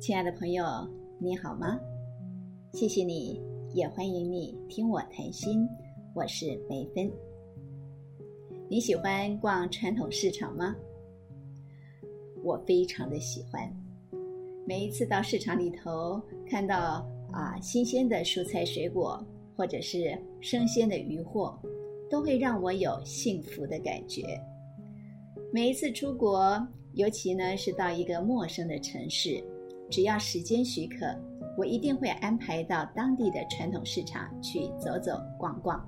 亲爱的朋友，你好吗？谢谢你，也欢迎你听我谈心。我是梅芬。你喜欢逛传统市场吗？我非常的喜欢。每一次到市场里头，看到啊新鲜的蔬菜水果，或者是生鲜的鱼货，都会让我有幸福的感觉。每一次出国，尤其呢是到一个陌生的城市，只要时间许可，我一定会安排到当地的传统市场去走走逛逛。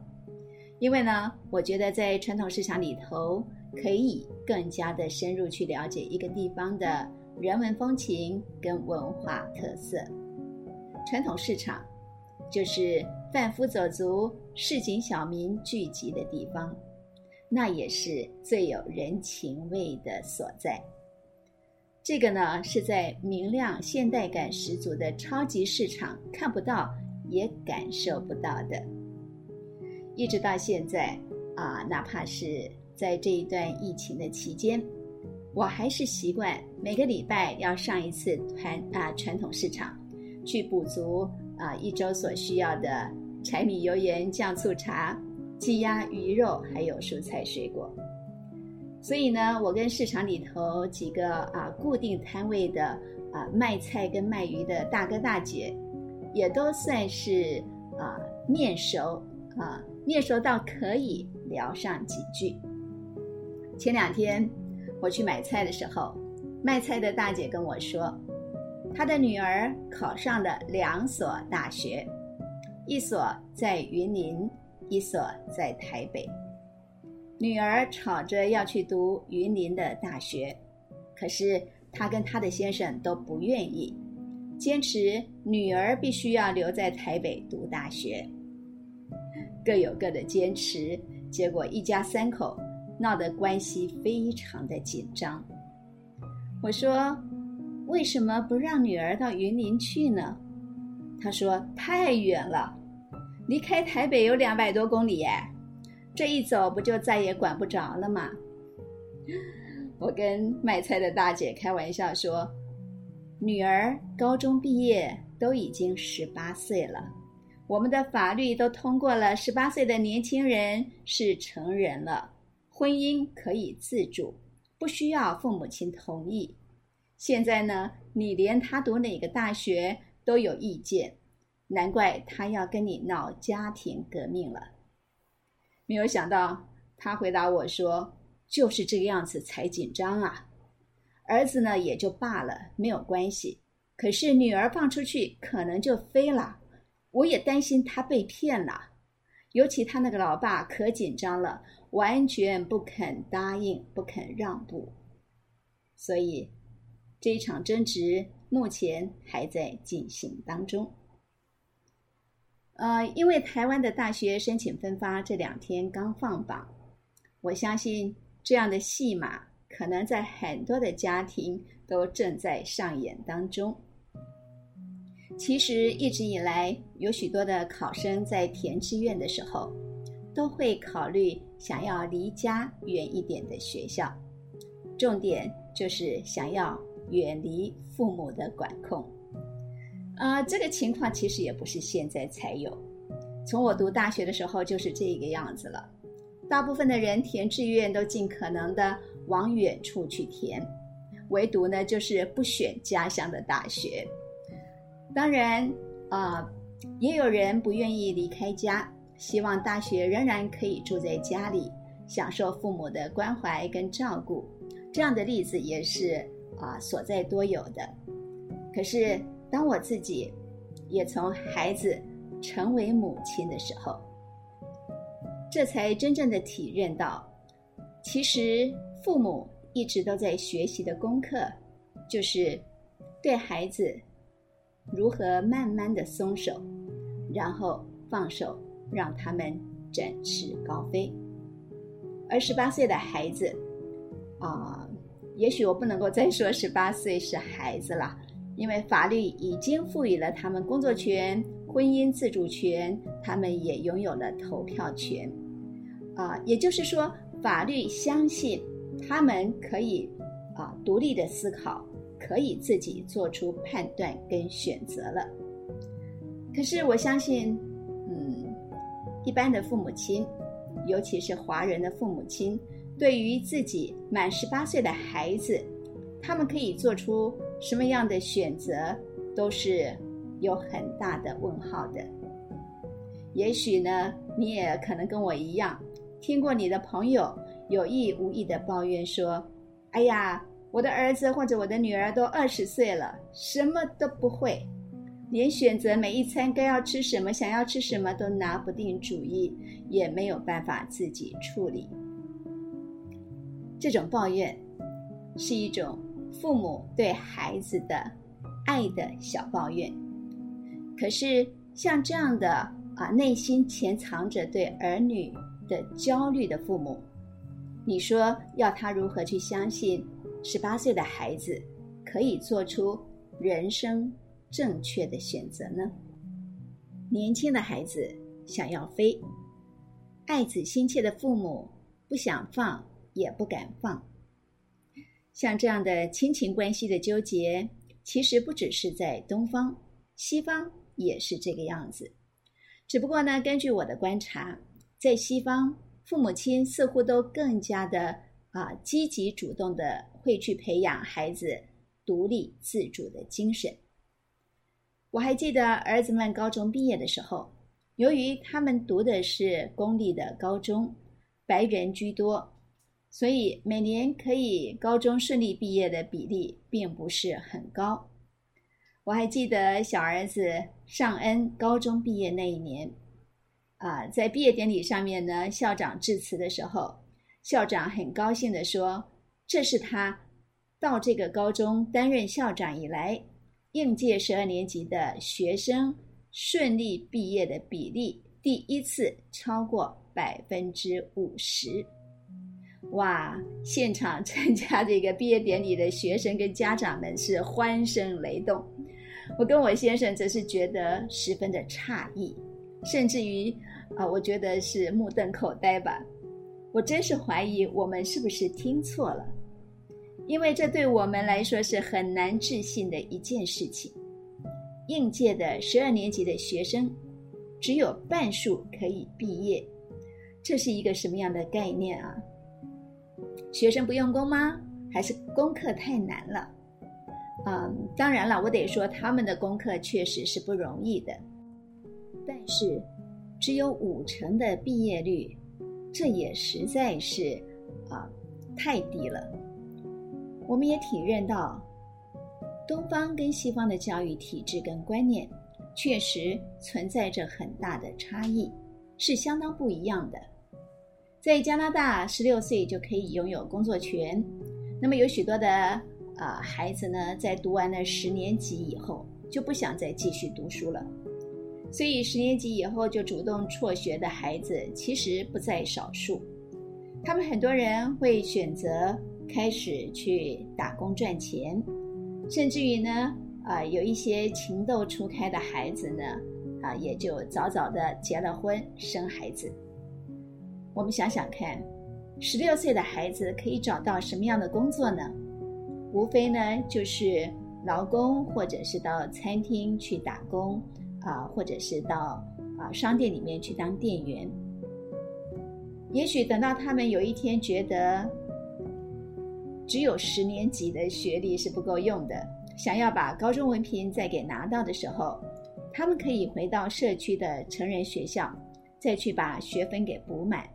因为呢，我觉得在传统市场里头，可以更加的深入去了解一个地方的人文风情跟文化特色。传统市场就是贩夫走卒、市井小民聚集的地方。那也是最有人情味的所在。这个呢，是在明亮、现代感十足的超级市场看不到，也感受不到的。一直到现在啊，哪怕是在这一段疫情的期间，我还是习惯每个礼拜要上一次传啊传统市场，去补足啊一周所需要的柴米油盐酱醋茶。鸡鸭鱼肉，还有蔬菜水果，所以呢，我跟市场里头几个啊固定摊位的啊卖菜跟卖鱼的大哥大姐，也都算是啊面熟啊面熟到可以聊上几句。前两天我去买菜的时候，卖菜的大姐跟我说，她的女儿考上了两所大学，一所在云林。一所在台北，女儿吵着要去读云林的大学，可是她跟她的先生都不愿意，坚持女儿必须要留在台北读大学。各有各的坚持，结果一家三口闹得关系非常的紧张。我说：“为什么不让女儿到云林去呢？”他说：“太远了。”离开台北有两百多公里耶，这一走不就再也管不着了吗？我跟卖菜的大姐开玩笑说：“女儿高中毕业都已经十八岁了，我们的法律都通过了，十八岁的年轻人是成人了，婚姻可以自主，不需要父母亲同意。现在呢，你连他读哪个大学都有意见。”难怪他要跟你闹家庭革命了。没有想到，他回答我说：“就是这个样子才紧张啊。”儿子呢也就罢了，没有关系。可是女儿放出去可能就飞了，我也担心他被骗了。尤其他那个老爸可紧张了，完全不肯答应，不肯让步。所以这一场争执目前还在进行当中。呃，因为台湾的大学申请分发这两天刚放榜，我相信这样的戏码可能在很多的家庭都正在上演当中。其实一直以来，有许多的考生在填志愿的时候，都会考虑想要离家远一点的学校，重点就是想要远离父母的管控。啊，这个情况其实也不是现在才有，从我读大学的时候就是这个样子了。大部分的人填志愿都尽可能的往远处去填，唯独呢就是不选家乡的大学。当然啊，也有人不愿意离开家，希望大学仍然可以住在家里，享受父母的关怀跟照顾。这样的例子也是啊所在多有的。可是。当我自己也从孩子成为母亲的时候，这才真正的体认到，其实父母一直都在学习的功课，就是对孩子如何慢慢的松手，然后放手，让他们展翅高飞。而十八岁的孩子，啊，也许我不能够再说十八岁是孩子了。因为法律已经赋予了他们工作权、婚姻自主权，他们也拥有了投票权。啊，也就是说，法律相信他们可以啊独立的思考，可以自己做出判断跟选择了。可是我相信，嗯，一般的父母亲，尤其是华人的父母亲，对于自己满十八岁的孩子，他们可以做出什么样的选择，都是有很大的问号的。也许呢，你也可能跟我一样，听过你的朋友有意无意的抱怨说：“哎呀，我的儿子或者我的女儿都二十岁了，什么都不会。”连选择每一餐该要吃什么、想要吃什么都拿不定主意，也没有办法自己处理。这种抱怨是一种父母对孩子的爱的小抱怨。可是像这样的啊，内心潜藏着对儿女的焦虑的父母，你说要他如何去相信十八岁的孩子可以做出人生？正确的选择呢？年轻的孩子想要飞，爱子心切的父母不想放也不敢放。像这样的亲情关系的纠结，其实不只是在东方，西方也是这个样子。只不过呢，根据我的观察，在西方，父母亲似乎都更加的啊积极主动的会去培养孩子独立自主的精神。我还记得儿子们高中毕业的时候，由于他们读的是公立的高中，白人居多，所以每年可以高中顺利毕业的比例并不是很高。我还记得小儿子尚恩高中毕业那一年，啊，在毕业典礼上面呢，校长致辞的时候，校长很高兴的说：“这是他到这个高中担任校长以来。”应届十二年级的学生顺利毕业的比例第一次超过百分之五十，哇！现场参加这个毕业典礼的学生跟家长们是欢声雷动，我跟我先生则是觉得十分的诧异，甚至于啊，我觉得是目瞪口呆吧。我真是怀疑我们是不是听错了。因为这对我们来说是很难置信的一件事情。应届的十二年级的学生只有半数可以毕业，这是一个什么样的概念啊？学生不用功吗？还是功课太难了？嗯，当然了，我得说他们的功课确实是不容易的，但是只有五成的毕业率，这也实在是啊太低了。我们也体认到，东方跟西方的教育体制跟观念确实存在着很大的差异，是相当不一样的。在加拿大，十六岁就可以拥有工作权，那么有许多的啊孩子呢，在读完了十年级以后就不想再继续读书了，所以十年级以后就主动辍学的孩子其实不在少数，他们很多人会选择。开始去打工赚钱，甚至于呢，啊，有一些情窦初开的孩子呢，啊，也就早早的结了婚，生孩子。我们想想看，十六岁的孩子可以找到什么样的工作呢？无非呢，就是劳工，或者是到餐厅去打工，啊，或者是到啊商店里面去当店员。也许等到他们有一天觉得，只有十年级的学历是不够用的，想要把高中文凭再给拿到的时候，他们可以回到社区的成人学校，再去把学分给补满，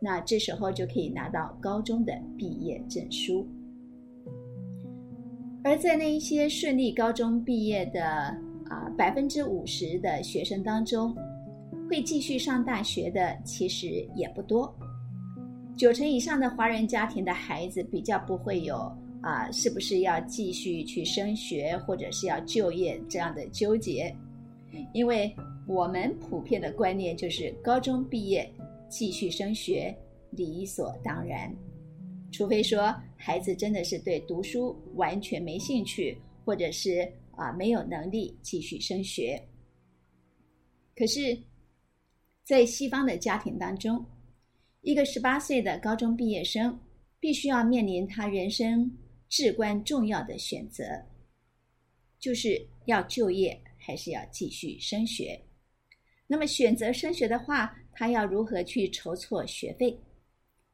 那这时候就可以拿到高中的毕业证书。而在那一些顺利高中毕业的啊百分之五十的学生当中，会继续上大学的其实也不多。九成以上的华人家庭的孩子比较不会有啊，是不是要继续去升学或者是要就业这样的纠结？因为我们普遍的观念就是高中毕业继续升学理所当然，除非说孩子真的是对读书完全没兴趣，或者是啊没有能力继续升学。可是，在西方的家庭当中。一个十八岁的高中毕业生，必须要面临他人生至关重要的选择，就是要就业还是要继续升学。那么选择升学的话，他要如何去筹措学费？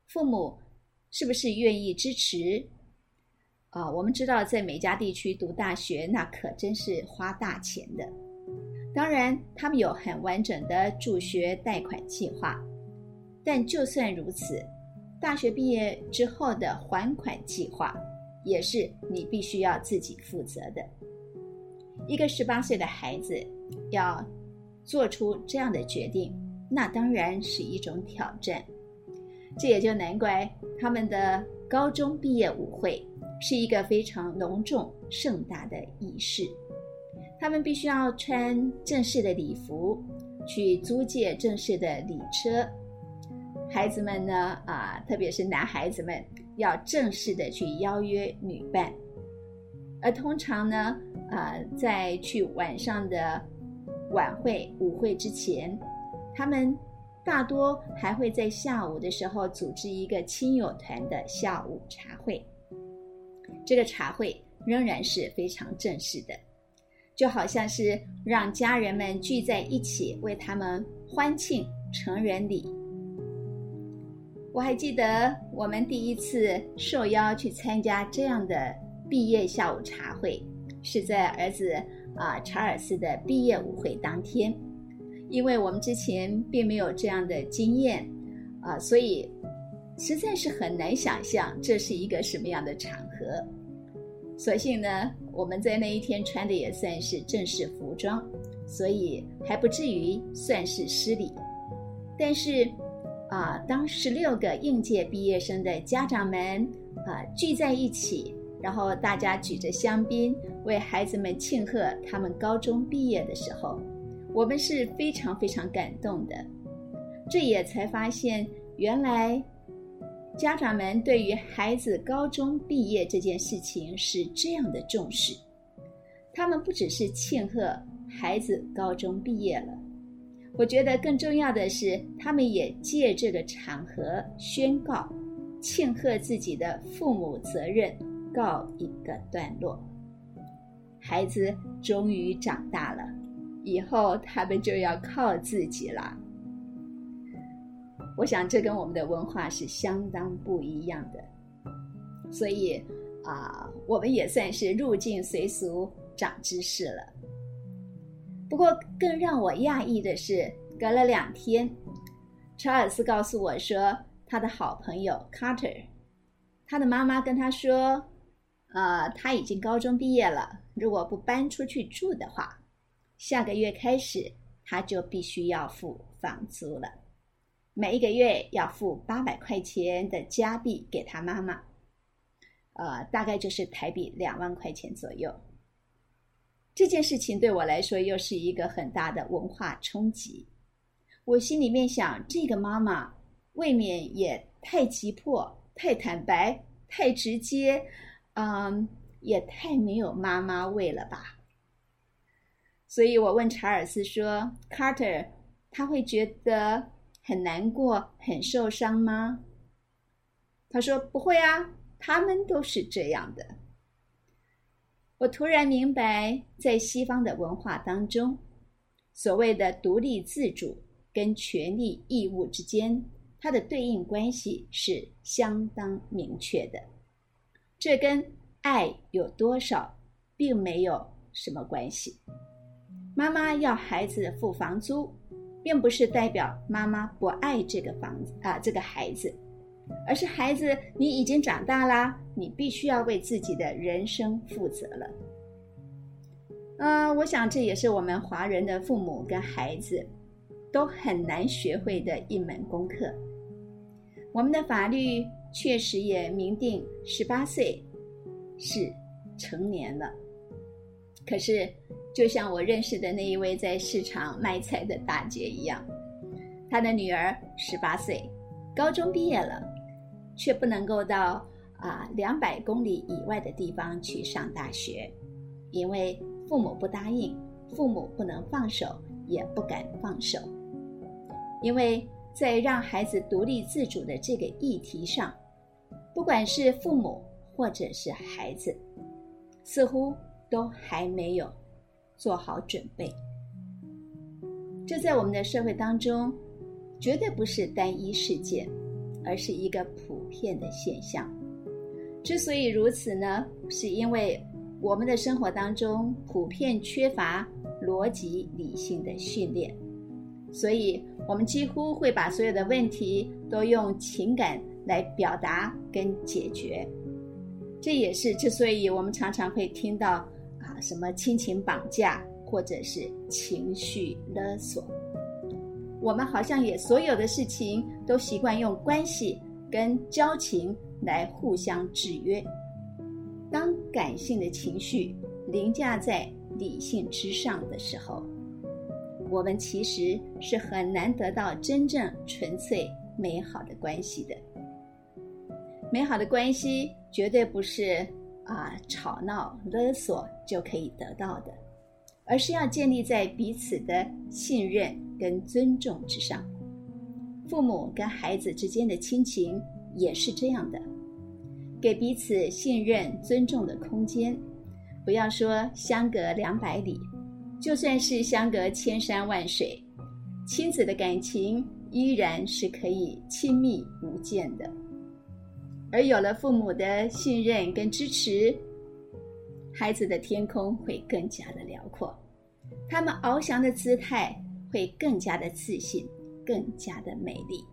父母是不是愿意支持？啊，我们知道在美加地区读大学，那可真是花大钱的。当然，他们有很完整的助学贷款计划，但就算如此，大学毕业之后的还款计划也是你必须要自己负责的。一个十八岁的孩子要做出这样的决定，那当然是一种挑战。这也就难怪他们的高中毕业舞会是一个非常隆重盛大的仪式。他们必须要穿正式的礼服，去租借正式的礼车。孩子们呢，啊，特别是男孩子们，要正式的去邀约女伴。而通常呢，啊，在去晚上的晚会舞会之前，他们大多还会在下午的时候组织一个亲友团的下午茶会。这个茶会仍然是非常正式的。就好像是让家人们聚在一起为他们欢庆成人礼。我还记得我们第一次受邀去参加这样的毕业下午茶会，是在儿子啊查尔斯的毕业舞会当天。因为我们之前并没有这样的经验啊，所以实在是很难想象这是一个什么样的场合。所幸呢，我们在那一天穿的也算是正式服装，所以还不至于算是失礼。但是，啊，当十六个应届毕业生的家长们啊聚在一起，然后大家举着香槟为孩子们庆贺他们高中毕业的时候，我们是非常非常感动的。这也才发现，原来。家长们对于孩子高中毕业这件事情是这样的重视，他们不只是庆贺孩子高中毕业了，我觉得更重要的是，他们也借这个场合宣告，庆贺自己的父母责任告一个段落，孩子终于长大了，以后他们就要靠自己了。我想这跟我们的文化是相当不一样的，所以啊，我们也算是入境随俗、长知识了。不过，更让我讶异的是，隔了两天，查尔斯告诉我说，他的好朋友 Carter，他的妈妈跟他说，呃，他已经高中毕业了，如果不搬出去住的话，下个月开始他就必须要付房租了。每一个月要付八百块钱的加币给他妈妈，呃，大概就是台币两万块钱左右。这件事情对我来说又是一个很大的文化冲击。我心里面想，这个妈妈未免也太急迫、太坦白、太直接，嗯，也太没有妈妈味了吧。所以我问查尔斯说：“Carter，他会觉得？”很难过、很受伤吗？他说：“不会啊，他们都是这样的。”我突然明白，在西方的文化当中，所谓的独立自主跟权利义务之间，它的对应关系是相当明确的。这跟爱有多少并没有什么关系。妈妈要孩子付房租。并不是代表妈妈不爱这个房子啊，这个孩子，而是孩子你已经长大啦，你必须要为自己的人生负责了。嗯，我想这也是我们华人的父母跟孩子都很难学会的一门功课。我们的法律确实也明定十八岁是成年了，可是。就像我认识的那一位在市场卖菜的大姐一样，她的女儿十八岁，高中毕业了，却不能够到啊两百公里以外的地方去上大学，因为父母不答应，父母不能放手，也不敢放手，因为在让孩子独立自主的这个议题上，不管是父母或者是孩子，似乎都还没有做好准备。这在我们的社会当中，绝对不是单一事件，而是一个普遍的现象。之所以如此呢，是因为我们的生活当中普遍缺乏逻辑理性的训练，所以我们几乎会把所有的问题都用情感来表达跟解决。这也是之所以我们常常会听到什么亲情绑架或者是情绪勒索，我们好像也所有的事情都习惯用关系跟交情来互相制约。当感性的情绪凌驾在理性之上的时候，我们其实是很难得到真正纯粹美好的关系的。美好的关系绝对不是啊吵闹勒索就可以得到的，而是要建立在彼此的信任跟尊重之上。父母跟孩子之间的亲情也是这样的，给彼此信任、尊重的空间。不要说相隔两百里，就算是相隔千山万水，亲子的感情依然是可以亲密无间的。而有了父母的信任跟支持，孩子的天空会更加的辽阔，他们翱翔的姿态会更加的自信，更加的美丽。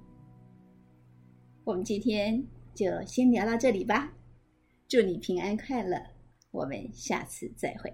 我们今天就先聊到这里吧，祝你平安快乐，我们下次再会。